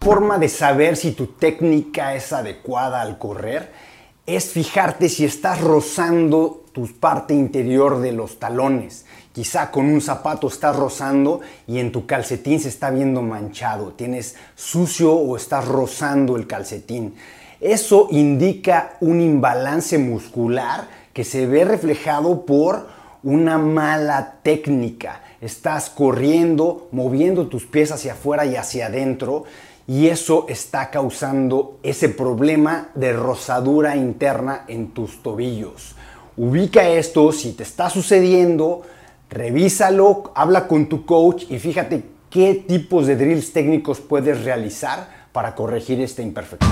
forma de saber si tu técnica es adecuada al correr es fijarte si estás rozando tu parte interior de los talones. Quizá con un zapato estás rozando y en tu calcetín se está viendo manchado, tienes sucio o estás rozando el calcetín. Eso indica un imbalance muscular que se ve reflejado por una mala técnica. Estás corriendo, moviendo tus pies hacia afuera y hacia adentro y eso está causando ese problema de rosadura interna en tus tobillos. Ubica esto, si te está sucediendo, revísalo, habla con tu coach y fíjate qué tipos de drills técnicos puedes realizar para corregir esta imperfección.